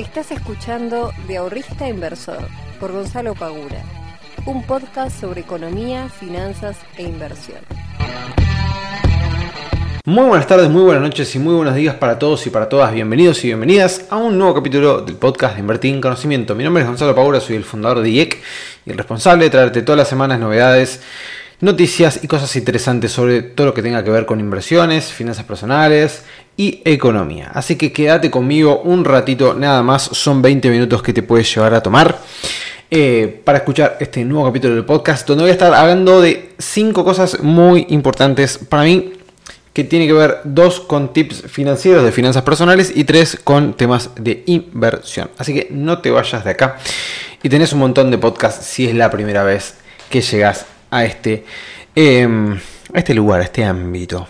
Estás escuchando De Ahorrista Inversor por Gonzalo Pagura, un podcast sobre economía, finanzas e inversión. Muy buenas tardes, muy buenas noches y muy buenos días para todos y para todas. Bienvenidos y bienvenidas a un nuevo capítulo del podcast de Invertir en Conocimiento. Mi nombre es Gonzalo Pagura, soy el fundador de IEC y el responsable de traerte todas las semanas novedades, noticias y cosas interesantes sobre todo lo que tenga que ver con inversiones, finanzas personales y economía. Así que quédate conmigo un ratito, nada más, son 20 minutos que te puedes llevar a tomar. eh, para escuchar este nuevo capítulo del podcast donde voy a estar hablando de 5 cosas muy importantes para mí que tiene que ver dos con tips financieros de finanzas personales y tres con temas de inversión. Así que no te vayas de acá y tenés un montón de podcasts si es la primera vez que llegas a este, em, a este lugar, a este ámbito.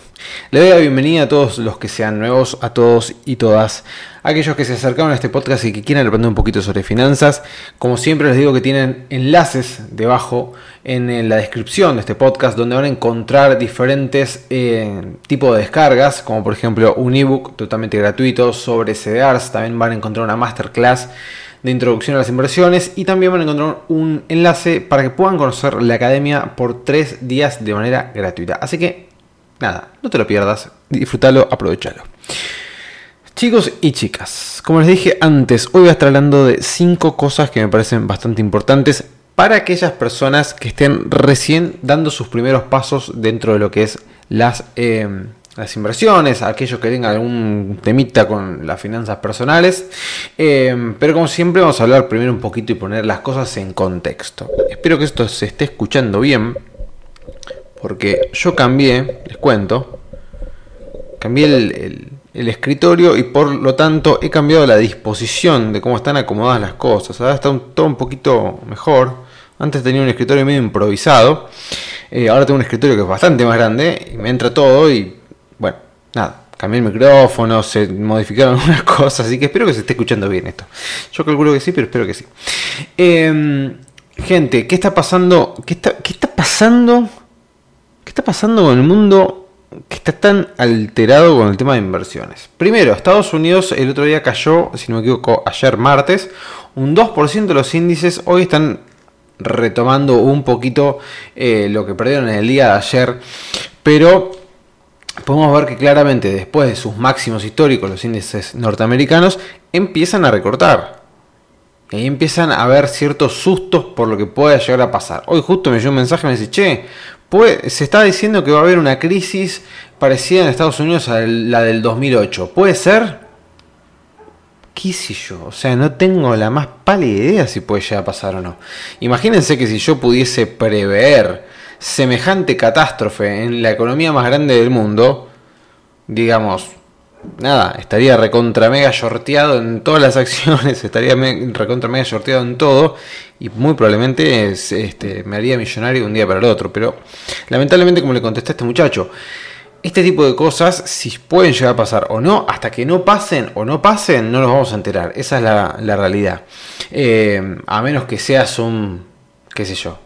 Le doy la bienvenida a todos los que sean nuevos, a todos y todas aquellos que se acercaron a este podcast y que quieran aprender un poquito sobre finanzas. Como siempre les digo que tienen enlaces debajo en la descripción de este podcast donde van a encontrar diferentes eh, tipos de descargas, como por ejemplo un ebook totalmente gratuito sobre CDRs, también van a encontrar una masterclass de introducción a las inversiones y también van a encontrar un enlace para que puedan conocer la academia por tres días de manera gratuita. Así que nada, no te lo pierdas, disfrútalo, aprovechalo. Chicos y chicas, como les dije antes, hoy voy a estar hablando de cinco cosas que me parecen bastante importantes para aquellas personas que estén recién dando sus primeros pasos dentro de lo que es las, eh, las inversiones, aquellos que tengan algún temita con las finanzas personales. Eh, pero como siempre vamos a hablar primero un poquito y poner las cosas en contexto. Espero que esto se esté escuchando bien, porque yo cambié, les cuento, cambié el, escritorio y por lo tanto he cambiado la disposición de cómo están acomodadas las cosas. Ahora está un, todo un poquito mejor. Antes tenía un escritorio medio improvisado. Eh, ahora tengo un escritorio que es bastante más grande y me entra todo y nada. Cambié el micrófono, se modificaron algunas cosas, así que espero que se esté escuchando bien esto. Yo calculo que sí, pero espero que sí. Eh, gente, ¿qué está pasando? ¿Qué está, ¿Qué está pasando? ¿Qué está pasando con el mundo que está tan alterado con el tema de inversiones. Primero, Estados Unidos el otro día cayó, si no me equivoco, ayer martes, un 2% de los índices hoy están retomando un poquito eh, lo que perdieron en el día de ayer, pero podemos ver que claramente después de sus máximos históricos los índices norteamericanos empiezan a recortar. Y ahí empiezan a haber ciertos sustos por lo que pueda llegar a pasar. Hoy justo me llegó un mensaje y me dice, che, pues, se está diciendo que va a haber una crisis parecida en Estados Unidos a la del 2008. ¿Puede ser? ¿Qué sé yo? O sea, no tengo la más pálida idea si puede llegar a pasar o no. Imagínense que si yo pudiese prever semejante catástrofe en la economía más grande del mundo, digamos, nada, estaría recontra mega shorteado en todas las acciones, estaría recontra mega shorteado en todo y muy probablemente este, me haría millonario un día para el otro. Pero lamentablemente, como le contesté a este muchacho, este tipo de cosas, si pueden llegar a pasar o no, hasta que no pasen o no pasen, no nos vamos a enterar. Esa es la, la realidad. Eh, a menos que seas un, qué sé yo,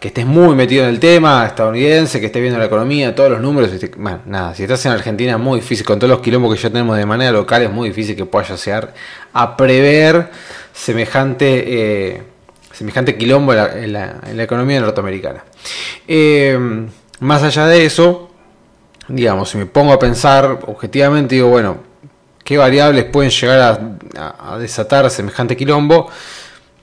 que estés muy metido en el tema estadounidense, que estés viendo la economía, todos los números. Bueno, nada, si estás en Argentina es muy difícil, con todos los quilombos que ya tenemos de manera local, es muy difícil que puedas llegar a prever semejante, eh, semejante quilombo en la, economía norteamericana. Eh, más allá de eso, digamos, si me pongo a pensar objetivamente, digo, bueno, ¿qué variables pueden llegar a desatar semejante quilombo?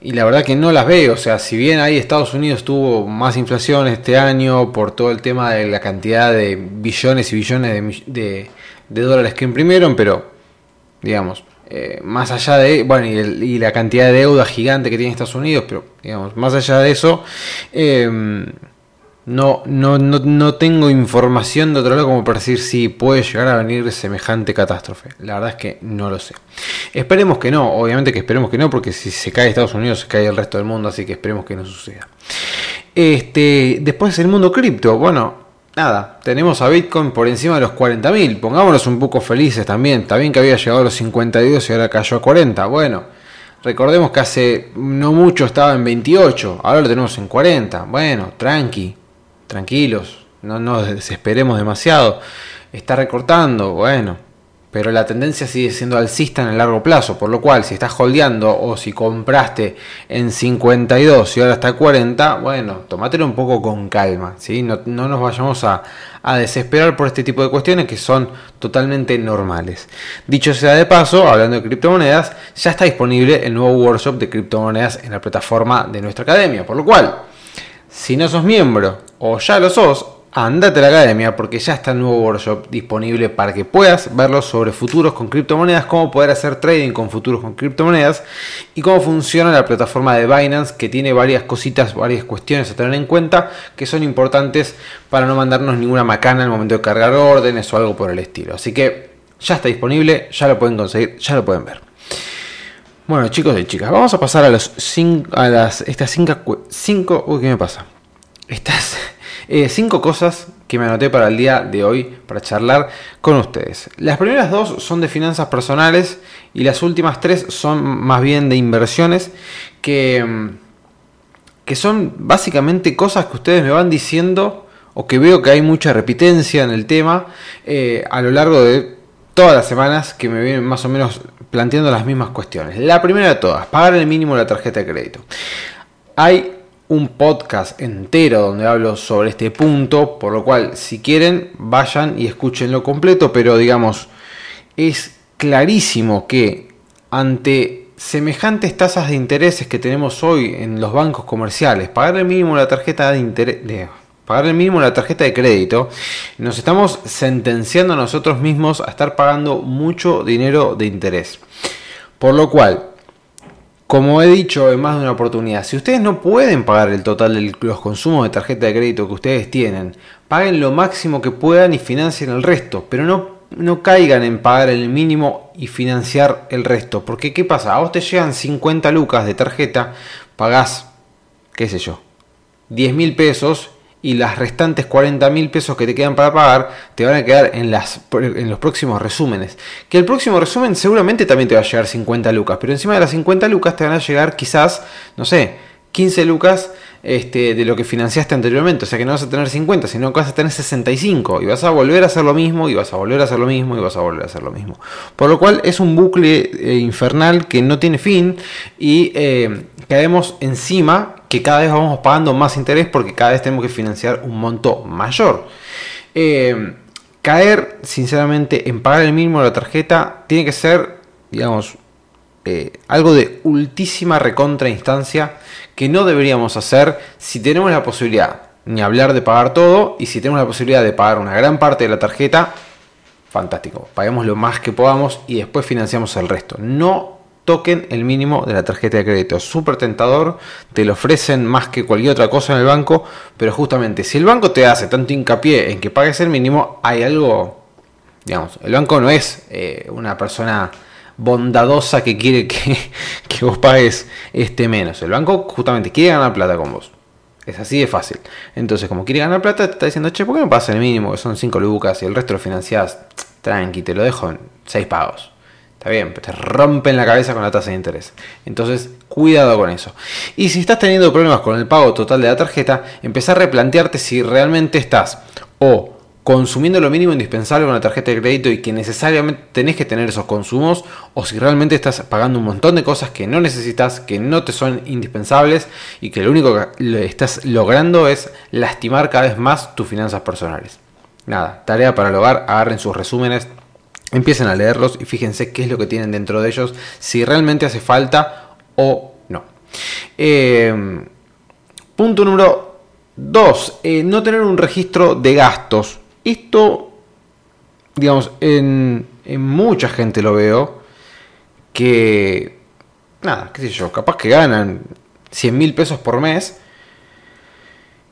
Y la verdad que no las veo, o sea, si bien ahí Estados Unidos tuvo más inflación este año por todo el tema de la cantidad de billones y billones de, de, dólares que imprimieron, pero digamos, eh, más allá de, bueno, y, la cantidad de deuda gigante que tiene Estados Unidos, pero digamos, más allá de eso, eh, no, no, no, no, tengo información de otro lado como para decir si puede llegar a venir semejante catástrofe. La verdad es que no lo sé. Esperemos que no, obviamente que esperemos que no, porque si se cae Estados Unidos se cae el resto del mundo, así que esperemos que no suceda. Este, después el mundo cripto, bueno, nada, tenemos a Bitcoin por encima de los 40.000, pongámonos un poco felices también, está bien que había llegado a los 52 y ahora cayó a 40, bueno, recordemos que hace no mucho estaba en 28, ahora lo tenemos en 40, bueno, tranqui, tranquilos, no nos desesperemos demasiado, está recortando, bueno, pero la tendencia sigue siendo alcista en el largo plazo, por lo cual si estás holdeando o si compraste en 52 y ahora está 40, bueno, tomátelo un poco con calma, ¿sí? no, nos vayamos a, a, desesperar por este tipo de cuestiones que son totalmente normales. Dicho sea de paso, hablando de criptomonedas, ya está disponible el nuevo workshop de criptomonedas en la plataforma de nuestra academia, por lo cual, si no sos miembro o ya lo sos, andate a la academia porque ya está el nuevo workshop disponible para que puedas verlo sobre futuros con criptomonedas, cómo poder hacer trading con futuros con criptomonedas y cómo funciona la plataforma de Binance que tiene varias cositas, varias cuestiones a tener en cuenta que son importantes para no mandarnos ninguna macana el momento de cargar órdenes o algo por el estilo. Así que ya está disponible, ya lo pueden conseguir, ya lo pueden ver. Bueno chicos y chicas, vamos a pasar a, los cinco, a las, estas cinco, cinco... Uy, ¿qué me pasa? Estas eh, cinco cosas que me anoté para el día de hoy para charlar con ustedes. Las primeras dos son de finanzas personales y las últimas tres son más bien de inversiones que, mm, que son básicamente cosas que ustedes me van diciendo o que veo que hay mucha repitencia en el tema eh, a lo largo de todas las semanas que me vienen más o menos planteando las mismas cuestiones. La primera de todas, pagar el mínimo de la tarjeta de crédito. Hay un podcast entero donde hablo sobre este punto, por lo cual si quieren vayan y escúchenlo completo, pero digamos, es clarísimo que ante semejantes tasas de intereses que tenemos hoy en los bancos comerciales, pagar el mínimo la tarjeta de pagar el mínimo la tarjeta de crédito, nos estamos sentenciando a nosotros mismos a estar pagando mucho dinero de interés. Por lo cual, como he dicho en más de una oportunidad, si ustedes no pueden pagar el total de los consumos de tarjeta de crédito que ustedes tienen, paguen lo máximo que puedan y financien el resto, pero no, no caigan en pagar el mínimo y financiar el resto, porque ¿qué pasa? A vos te llegan 50 lucas de tarjeta, pagás, qué sé yo, 10 mil pesos y las restantes 40 mil pesos que te quedan para pagar te van a quedar en, las, en los próximos resúmenes. Que el próximo resumen seguramente también te va a llegar 50 lucas, pero encima de las 50 lucas te van a llegar quizás, no sé, 15 lucas este, de lo que financiaste anteriormente. O sea que no vas a tener 50, sino que vas a tener 65. Y vas a volver a hacer lo mismo, y vas a volver a hacer lo mismo, y vas a volver a hacer lo mismo. Por lo cual es un bucle eh, infernal que no tiene fin y eh, caemos encima que cada vez vamos pagando más interés porque cada vez tenemos que financiar un monto mayor. Eh, caer, sinceramente, en pagar el mínimo de la tarjeta tiene que ser, digamos, eh, algo de ultísima recontra instancia que no deberíamos hacer si tenemos la posibilidad, ni hablar de pagar todo, y si tenemos la posibilidad de pagar una gran parte de la tarjeta, fantástico, paguemos lo más que podamos y después financiamos el resto. No toquen el mínimo de la tarjeta de crédito. Súper tentador, te lo ofrecen más que cualquier otra cosa en el banco, pero justamente si el banco te hace tanto hincapié en que pagues el mínimo, hay algo, digamos, el banco no es eh, una persona bondadosa que quiere que, que, vos pagues este menos. El banco justamente quiere ganar plata con vos. Es así de fácil. Entonces, como quiere ganar plata, te está diciendo, che, ¿por qué no pagas el mínimo? Que son 5 lucas y el resto lo financiás. Tranqui, te lo dejo en 6 pagos. Está bien, te rompen la cabeza con la tasa de interés. Entonces, cuidado con eso. Y si estás teniendo problemas con el pago total de la tarjeta, empezar a replantearte si realmente estás o consumiendo lo mínimo indispensable con la tarjeta de crédito y que necesariamente tenés que tener esos consumos, o si realmente estás pagando un montón de cosas que no necesitas, que no te son indispensables y que lo único que estás logrando es lastimar cada vez más tus finanzas personales. Nada, tarea para el hogar, agarren sus resúmenes, Empiecen a leerlos y fíjense qué es lo que tienen dentro de ellos, si realmente hace falta o no. Em, punto número 2. Eh, no tener un registro de gastos. Esto, digamos, en, mucha gente lo veo que, nada, qué sé yo, capaz que ganan 100 mil pesos por mes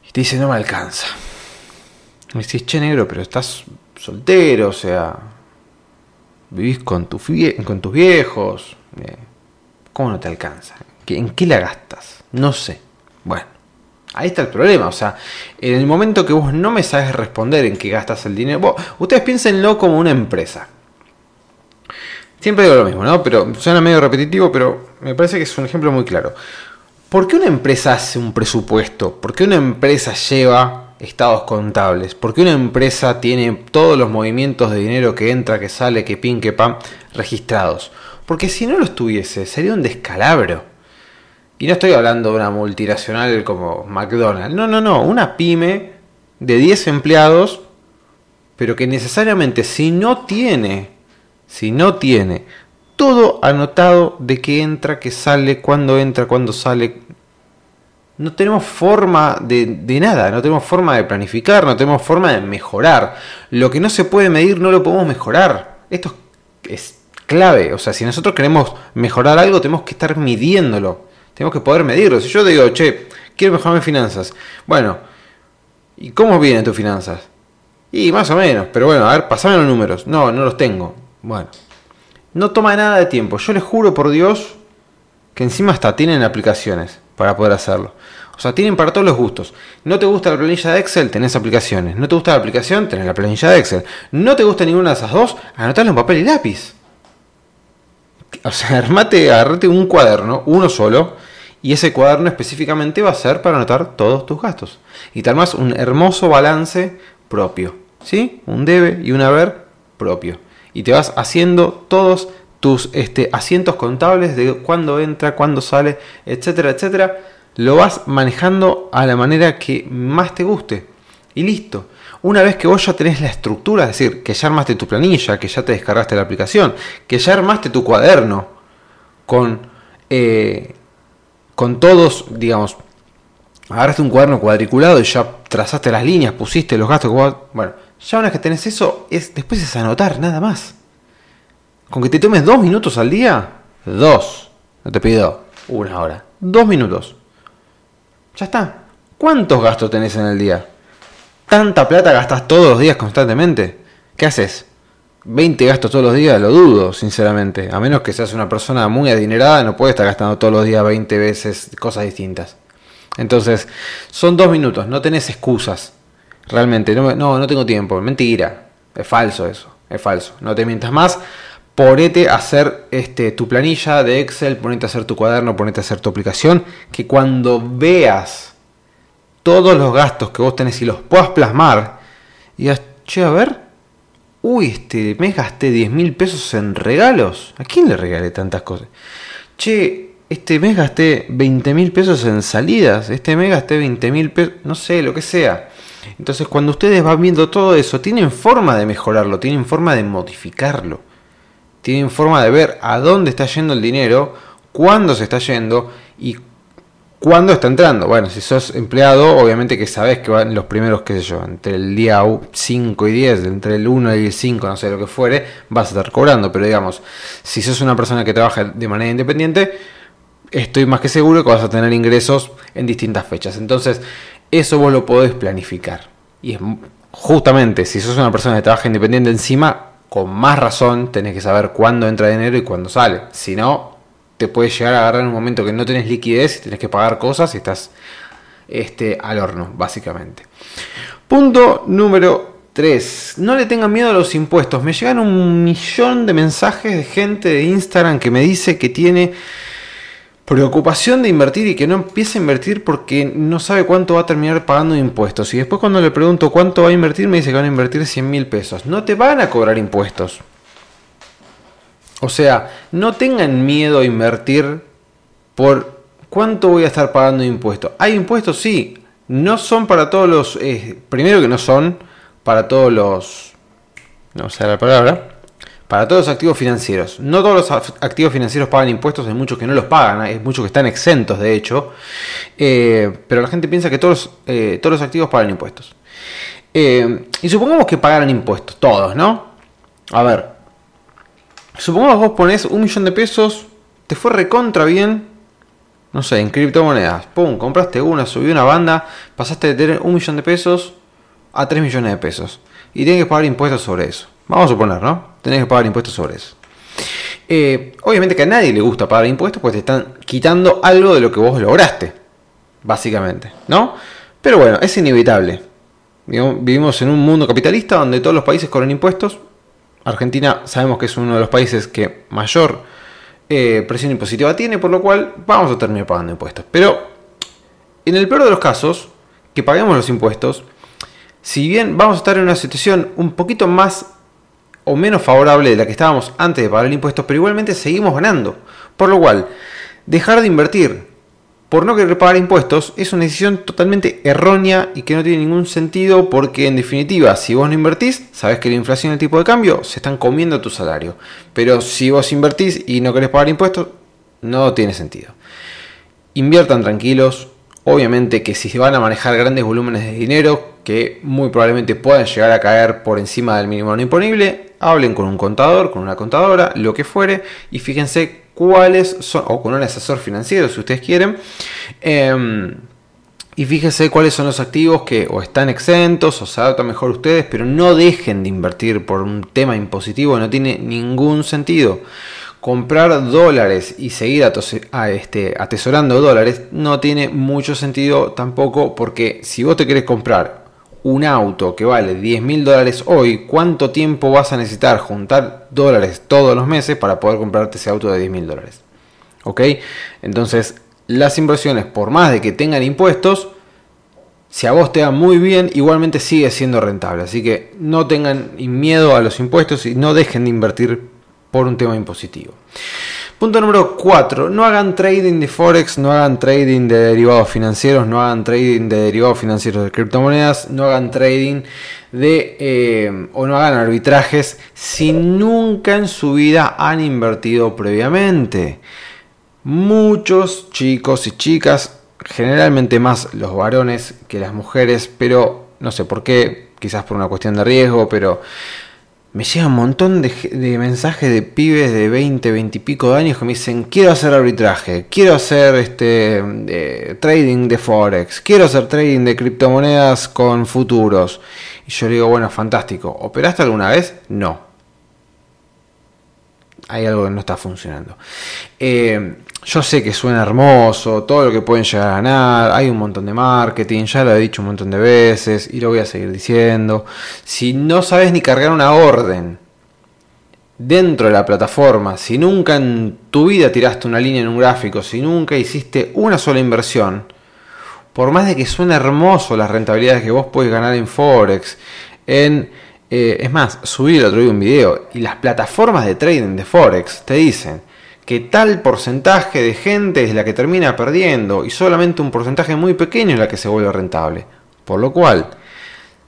y te dicen no me alcanza. Me decís, che negro, pero estás soltero, o sea, vivís con, tu con tus viejos, eh, ¿cómo no te alcanza? ¿En qué la gastas? No sé. Bueno, ahí está el problema. O sea, en el momento que vos no me sabes responder en qué gastas el dinero, ustedes piénsenlo como una empresa. Siempre digo lo mismo, ¿no? Pero suena medio repetitivo, pero me parece que es un ejemplo muy claro. ¿Por qué una empresa hace un presupuesto? ¿Por qué una empresa lleva estados contables? ¿Por qué una empresa tiene todos los movimientos de dinero que entra, que sale, que pin, que pam, registrados? Porque si no los tuviese, sería un descalabro. Y no estoy hablando de una multinacional como McDonald's. No, no, no. Una pyme de 10 empleados, pero que necesariamente si no tiene, si no tiene todo anotado de que entra, que sale, cuándo entra, cuándo sale, no tenemos forma de, de, nada, no tenemos forma de planificar, no tenemos forma de mejorar. Lo que no se puede medir no lo podemos mejorar. Esto es clave. O sea, si nosotros queremos mejorar algo, tenemos que estar midiéndolo. Tenemos que poder medirlo. Si yo digo, che, quiero mejorar mis finanzas. Bueno, ¿y cómo vienen tus finanzas? Y más o menos, pero bueno, a ver, pasame los números. No, no los tengo. Bueno, no toma nada de tiempo. Yo les juro por Dios que encima hasta tienen aplicaciones para poder hacerlo. O sea, tienen para todos los gustos. No te gusta la planilla de Excel, tenés aplicaciones. No te gusta la aplicación, tenés la planilla de Excel. No te gusta ninguna de esas dos, anotalo en papel y lápiz. O sea, armate, agarrate un cuaderno, uno solo, y ese cuaderno específicamente va a ser para anotar todos tus gastos. Y tal más un hermoso balance propio. ¿Sí? Un debe y un haber propio. Y te vas haciendo todos tus este, asientos contables de cuándo entra, cuándo sale, etcétera, etcétera. Lo vas manejando a la manera que más te guste. Y listo. Una vez que vos ya tenés la estructura, es decir, que ya armaste tu planilla, que ya te descargaste la aplicación, que ya armaste tu cuaderno con, eh, con todos, digamos, agarraste un cuaderno cuadriculado y ya trazaste las líneas, pusiste los gastos. Bueno, ya una vez que tenés eso, es, después es anotar, nada más. Con que te tomes dos minutos al día, dos, no te pido una hora, dos minutos. Ya está. ¿Cuántos gastos tenés en el día? ¿Tanta plata gastas todos los días constantemente? ¿Qué haces? ¿20 gastos todos los días? Lo dudo, sinceramente. A menos que seas una persona muy adinerada, no puedes estar gastando todos los días 20 veces cosas distintas. Entonces, son dos minutos, no tenés excusas. Realmente, no, no, no tengo tiempo. Mentira. Es falso eso. Es falso. No te mientas más. Ponete a hacer este, tu planilla de Excel, ponete a hacer tu cuaderno, ponete a hacer tu aplicación. Que cuando veas todos los gastos que vos tenés y los puedas plasmar, y digas, che, a ver, uy, este mes gasté 10 mil pesos en regalos. ¿A quién le regalé tantas cosas? Che, este mes gasté 20 mil pesos en salidas, este mes gasté 20 mil pesos, no sé, lo que sea. Entonces, cuando ustedes van viendo todo eso, tienen forma de mejorarlo, tienen forma de modificarlo, tienen forma de ver a dónde está yendo el dinero, cuándo se está yendo y ¿Cuándo está entrando? Bueno, si sos empleado, obviamente que sabes que van los primeros, qué sé yo, entre el día 5 y 10, entre el 1 y el 5, no sé lo que fuere, vas a estar cobrando. Pero digamos, si sos una persona que trabaja de manera independiente, estoy más que seguro que vas a tener ingresos en distintas fechas. Entonces, eso vos lo podés planificar. Y es justamente, si sos una persona que trabaja independiente encima, con más razón tenés que saber cuándo entra dinero y cuándo sale. Si no, te puede llegar a agarrar en un momento que no tenés liquidez y tenés que pagar cosas y estás este, al horno, básicamente. Punto número 3. No le tengan miedo a los impuestos. Me llegan un millón de mensajes de gente de Instagram que me dice que tiene preocupación de invertir y que no empieza a invertir porque no sabe cuánto va a terminar pagando impuestos. Y después cuando le pregunto cuánto va a invertir, me dice que van a invertir 100 mil pesos. No te van a cobrar impuestos. O sea, no tengan miedo a invertir por cuánto voy a estar pagando impuestos. ¿Hay impuestos? Sí. No son para todos los... Eh, primero que no son para todos los... No sé la palabra. Para todos los activos financieros. No todos los activos financieros pagan impuestos, hay muchos que no los pagan, hay muchos que están exentos de hecho. Eh, pero la gente piensa que todos, eh, todos los activos pagan impuestos. y supongamos que pagaran impuestos, todos, ¿no? A ver, Supongamos vos pones un millón de pesos, te fue recontra bien, no sé, en criptomonedas. Pum, compraste una, subió una banda, pasaste de tener un millón de pesos a 3 millones de pesos. Y tienes que pagar impuestos sobre eso. Vamos a suponer, ¿no? Tenés que pagar impuestos sobre eso. Eh, obviamente que a nadie le gusta pagar impuestos porque te están quitando algo de lo que vos lograste. Básicamente, ¿no? Pero bueno, es inevitable. Vivimos en un mundo capitalista donde todos los países cobran impuestos Argentina sabemos que es uno de los países que mayor eh, presión impositiva tiene, por lo cual vamos a terminar pagando impuestos. Pero en el peor de los casos, que paguemos los impuestos, si bien vamos a estar en una situación un poquito más o menos favorable de la que estábamos antes de pagar el impuesto, pero igualmente seguimos ganando. Por lo cual, dejar de invertir por no querer pagar impuestos es una decisión totalmente errónea y que no tiene ningún sentido porque en definitiva si vos no invertís, sabes que la inflación y el tipo de cambio se están comiendo tu salario. Pero si vos invertís y no querés pagar impuestos, no tiene sentido. Inviertan tranquilos, obviamente que si se van a manejar grandes volúmenes de dinero que muy probablemente puedan llegar a caer por encima del mínimo no imponible, hablen con un contador, con una contadora, lo que fuere, y fíjense cuáles son, o con un asesor financiero si ustedes quieren, em, y fíjense cuáles son los activos que o están exentos o se adaptan mejor ustedes, pero no dejen de invertir por un tema impositivo, no tiene ningún sentido. Comprar dólares y seguir este, atesorando dólares no tiene mucho sentido tampoco porque si vos te querés comprar un auto que vale 10 mil dólares hoy, ¿cuánto tiempo vas a necesitar juntar dólares todos los meses para poder comprarte ese auto de 10 mil dólares? ¿Ok? Entonces, las inversiones, por más de que tengan impuestos, si a vos te muy bien, igualmente sigue siendo rentable. Así que no tengan miedo a los impuestos y no dejen de invertir por un tema impositivo. Punto número 4. No hagan trading de Forex, no hagan trading de derivados financieros, no hagan trading de derivados financieros de criptomonedas, no hagan trading de eh, o no hagan arbitrajes si nunca en su vida han invertido previamente. Muchos chicos y chicas, generalmente más los varones que las mujeres, pero no sé por qué, quizás por una cuestión de riesgo, pero me llega un montón de, mensajes de pibes de 20, 20 y pico de años que me dicen, quiero hacer arbitraje, quiero hacer este trading de Forex, quiero hacer trading de criptomonedas con futuros. Y yo le digo, bueno, fantástico. ¿Operaste alguna vez? No hay algo que no está funcionando. Eh, yo sé que suena hermoso, todo lo que pueden llegar a ganar, hay un montón de marketing, ya lo he dicho un montón de veces y lo voy a seguir diciendo. Si no sabes ni cargar una orden dentro de la plataforma, si nunca en tu vida tiraste una línea en un gráfico, si nunca hiciste una sola inversión, por más de que suene hermoso las rentabilidades que vos puedes ganar en Forex, en eh, es más, subí el otro día un video y las plataformas de trading de Forex te dicen que tal porcentaje de gente es la que termina perdiendo y solamente un porcentaje muy pequeño es la que se vuelve rentable. Por lo cual,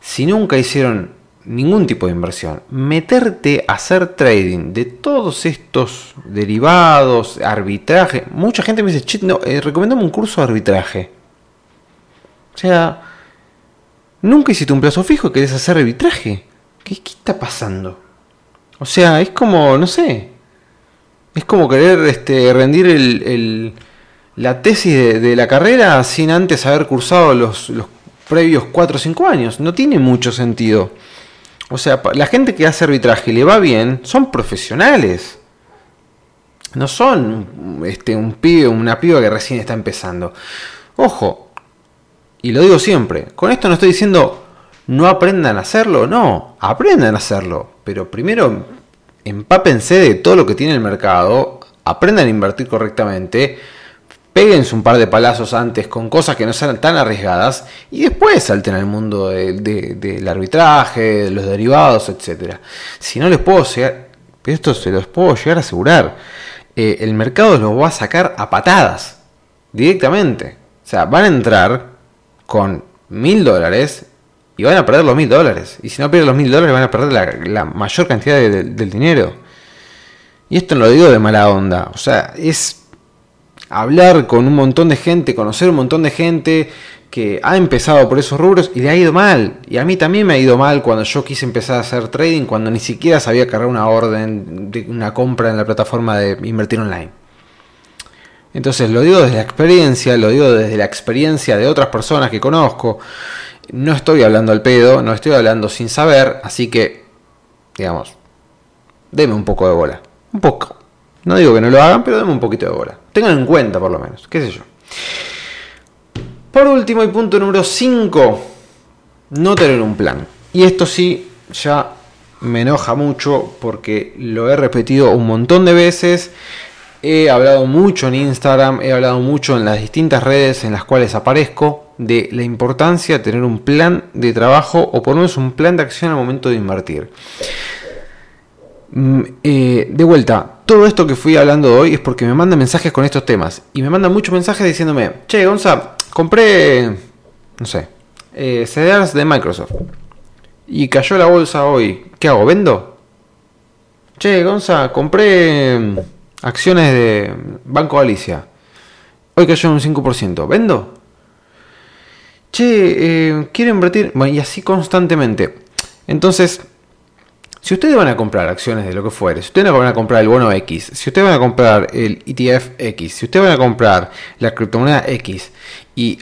si nunca hicieron ningún tipo de inversión, meterte a hacer trading de todos estos derivados, arbitraje, mucha gente me dice, chit, no, eh, un curso de arbitraje. O sea, nunca hiciste un plazo fijo y querés hacer arbitraje. ¿Qué, está pasando? O sea, es como, no sé, es como querer este, rendir la tesis de, la carrera sin antes haber cursado los, previos 4 o 5 años. No tiene mucho sentido. O sea, la gente que hace arbitraje y le va bien son profesionales. No son este, un pibe una piba que recién está empezando. Ojo, y lo digo siempre, con esto no estoy diciendo no aprendan a hacerlo, no, aprendan a hacerlo, pero primero empápense de todo lo que tiene el mercado, aprendan a invertir correctamente, péguense un par de palazos antes con cosas que no sean tan arriesgadas y después salten al mundo del arbitraje, de los derivados, etc. Si no les puedo llegar, esto se los puedo llegar a asegurar, eh, el mercado los va a sacar a patadas, directamente. O sea, van a entrar con mil dólares y van a perder los mil dólares. Y si no pierden los mil dólares, van a perder la, mayor cantidad del dinero. Y esto no lo digo de mala onda. O sea, es hablar con un montón de gente, conocer un montón de gente que ha empezado por esos rubros y le ha ido mal. Y a mí también me ha ido mal cuando yo quise empezar a hacer trading, cuando ni siquiera sabía cargar una orden de una compra en la plataforma de invertir online. Entonces lo digo desde la experiencia, lo digo desde la experiencia de otras personas que conozco. No estoy hablando al pedo, no estoy hablando sin saber, así que, digamos, deme un poco de bola. Un poco. No digo que no lo hagan, pero deme un poquito de bola. Tengan en cuenta por lo menos, qué sé yo. Por último y punto número 5, no tener un plan. Y esto sí, ya me enoja mucho porque lo he repetido un montón de veces he hablado mucho en Instagram, he hablado mucho en las distintas redes en las cuales aparezco de la importancia de tener un plan de trabajo o por lo menos un plan de acción al momento de invertir. Mm, eh, de vuelta, todo esto que fui hablando hoy es porque me mandan mensajes con estos temas. Y me mandan muchos mensajes diciéndome, che, Gonza, compré, no sé, eh, CDRs de Microsoft. Y cayó la bolsa hoy. ¿Qué hago? ¿Vendo? Che, Gonza, compré mm, acciones de Banco Galicia. Hoy cayó un 5%. ¿Vendo? Che, eh, quiero invertir. Bueno, y así constantemente. Entonces, si ustedes van a comprar acciones de lo que fuere, si ustedes van a comprar el bono X, si ustedes van a comprar el ETF X, si ustedes van a comprar la criptomoneda X y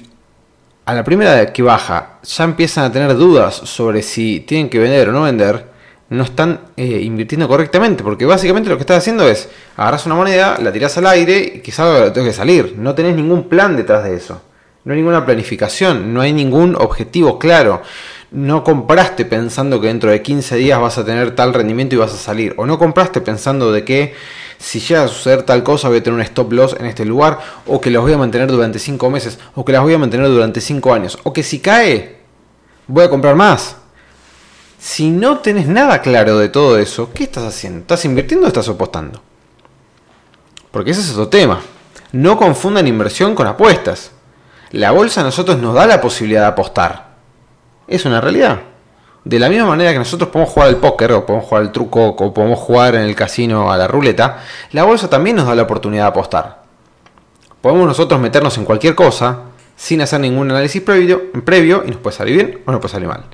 a la primera que baja ya empiezan a tener dudas sobre si tienen que vender o no vender, no están eh, invirtiendo correctamente, porque básicamente lo que estás haciendo es agarras una moneda, la tiras al aire y lo que que salir. No tenés ningún plan detrás de eso. No hay ninguna planificación, no hay ningún objetivo claro no compraste pensando que dentro de 15 días vas a tener tal rendimiento y vas a salir. O no compraste pensando de que si llega a suceder tal cosa voy a tener un stop loss en este lugar. O que los voy a mantener durante 5 meses. O que las voy a mantener durante 5 años. O que si cae voy a comprar más. Si no tenés nada claro de todo eso, ¿qué estás haciendo? ¿Estás invirtiendo o estás apostando? Porque ese es otro tema. No confundan inversión con apuestas. La bolsa a nosotros nos da la posibilidad de apostar es una realidad. De la misma manera que nosotros podemos jugar al póker, o podemos jugar al truco, o podemos jugar en el casino a la ruleta, la bolsa también nos da la oportunidad de apostar. Podemos nosotros meternos en cualquier cosa sin hacer ningún análisis previo, previo y nos puede salir bien o nos puede salir mal.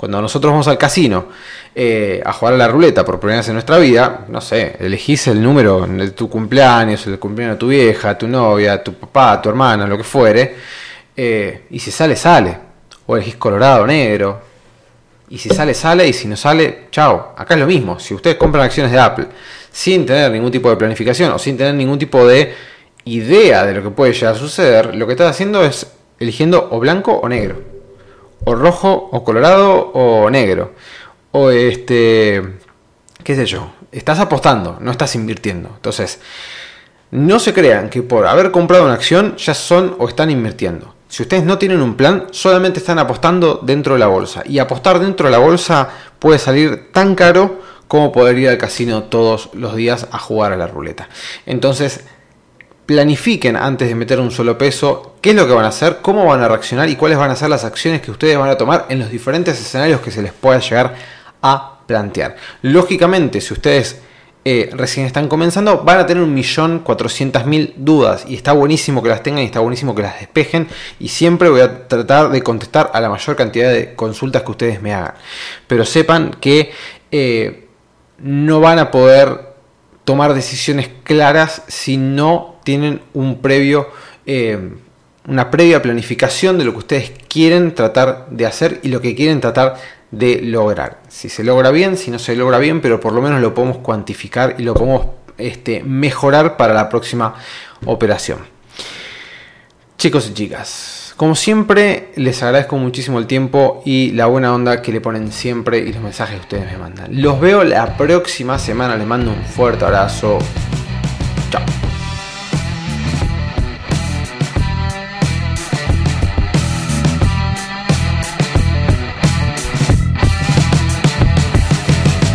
Cuando nosotros vamos al casino eh, a jugar a la ruleta por primera vez en nuestra vida, no sé, elegís el número de tu cumpleaños, el cumpleaños de tu vieja, tu novia, tu papá, tu hermana, lo que fuere, eh, y si sale, sale o elegís colorado negro. Y si sale, sale, y si no sale, chao. Acá es lo mismo. Si ustedes compran acciones de Apple sin tener ningún tipo de planificación o sin tener ningún tipo de idea de lo que puede llegar a suceder, lo que estás haciendo es eligiendo o blanco o negro. O rojo o colorado o negro. O este, qué sé yo. Estás apostando, no estás invirtiendo. Entonces, no se crean que por haber comprado una acción ya son o están invirtiendo. Si ustedes no tienen un plan, solamente están apostando dentro de la bolsa. Y apostar dentro de la bolsa puede salir tan caro como poder ir al casino todos los días a jugar a la ruleta. Entonces, planifiquen antes de meter un solo peso qué es lo que van a hacer, cómo van a reaccionar y cuáles van a ser las acciones que ustedes van a tomar en los diferentes escenarios que se les pueda llegar a plantear. Lógicamente, si ustedes eh, recién están comenzando, van a tener un millón cuatrocientas mil dudas y está buenísimo que las tengan y está buenísimo que las despejen y siempre voy a tratar de contestar a la mayor cantidad de consultas que ustedes me hagan. Pero sepan que eh, no van a poder tomar decisiones claras si no tienen un previo, eh, una previa planificación de lo que ustedes quieren tratar de hacer y lo que quieren tratar de lograr. Si se logra bien, si no se logra bien, pero por lo menos lo podemos cuantificar y lo podemos este, mejorar para la próxima operación. Chicos y chicas, como siempre, les agradezco muchísimo el tiempo y la buena onda que le ponen siempre y los mensajes que ustedes me mandan. Los veo la próxima semana, les mando un fuerte abrazo. Chao.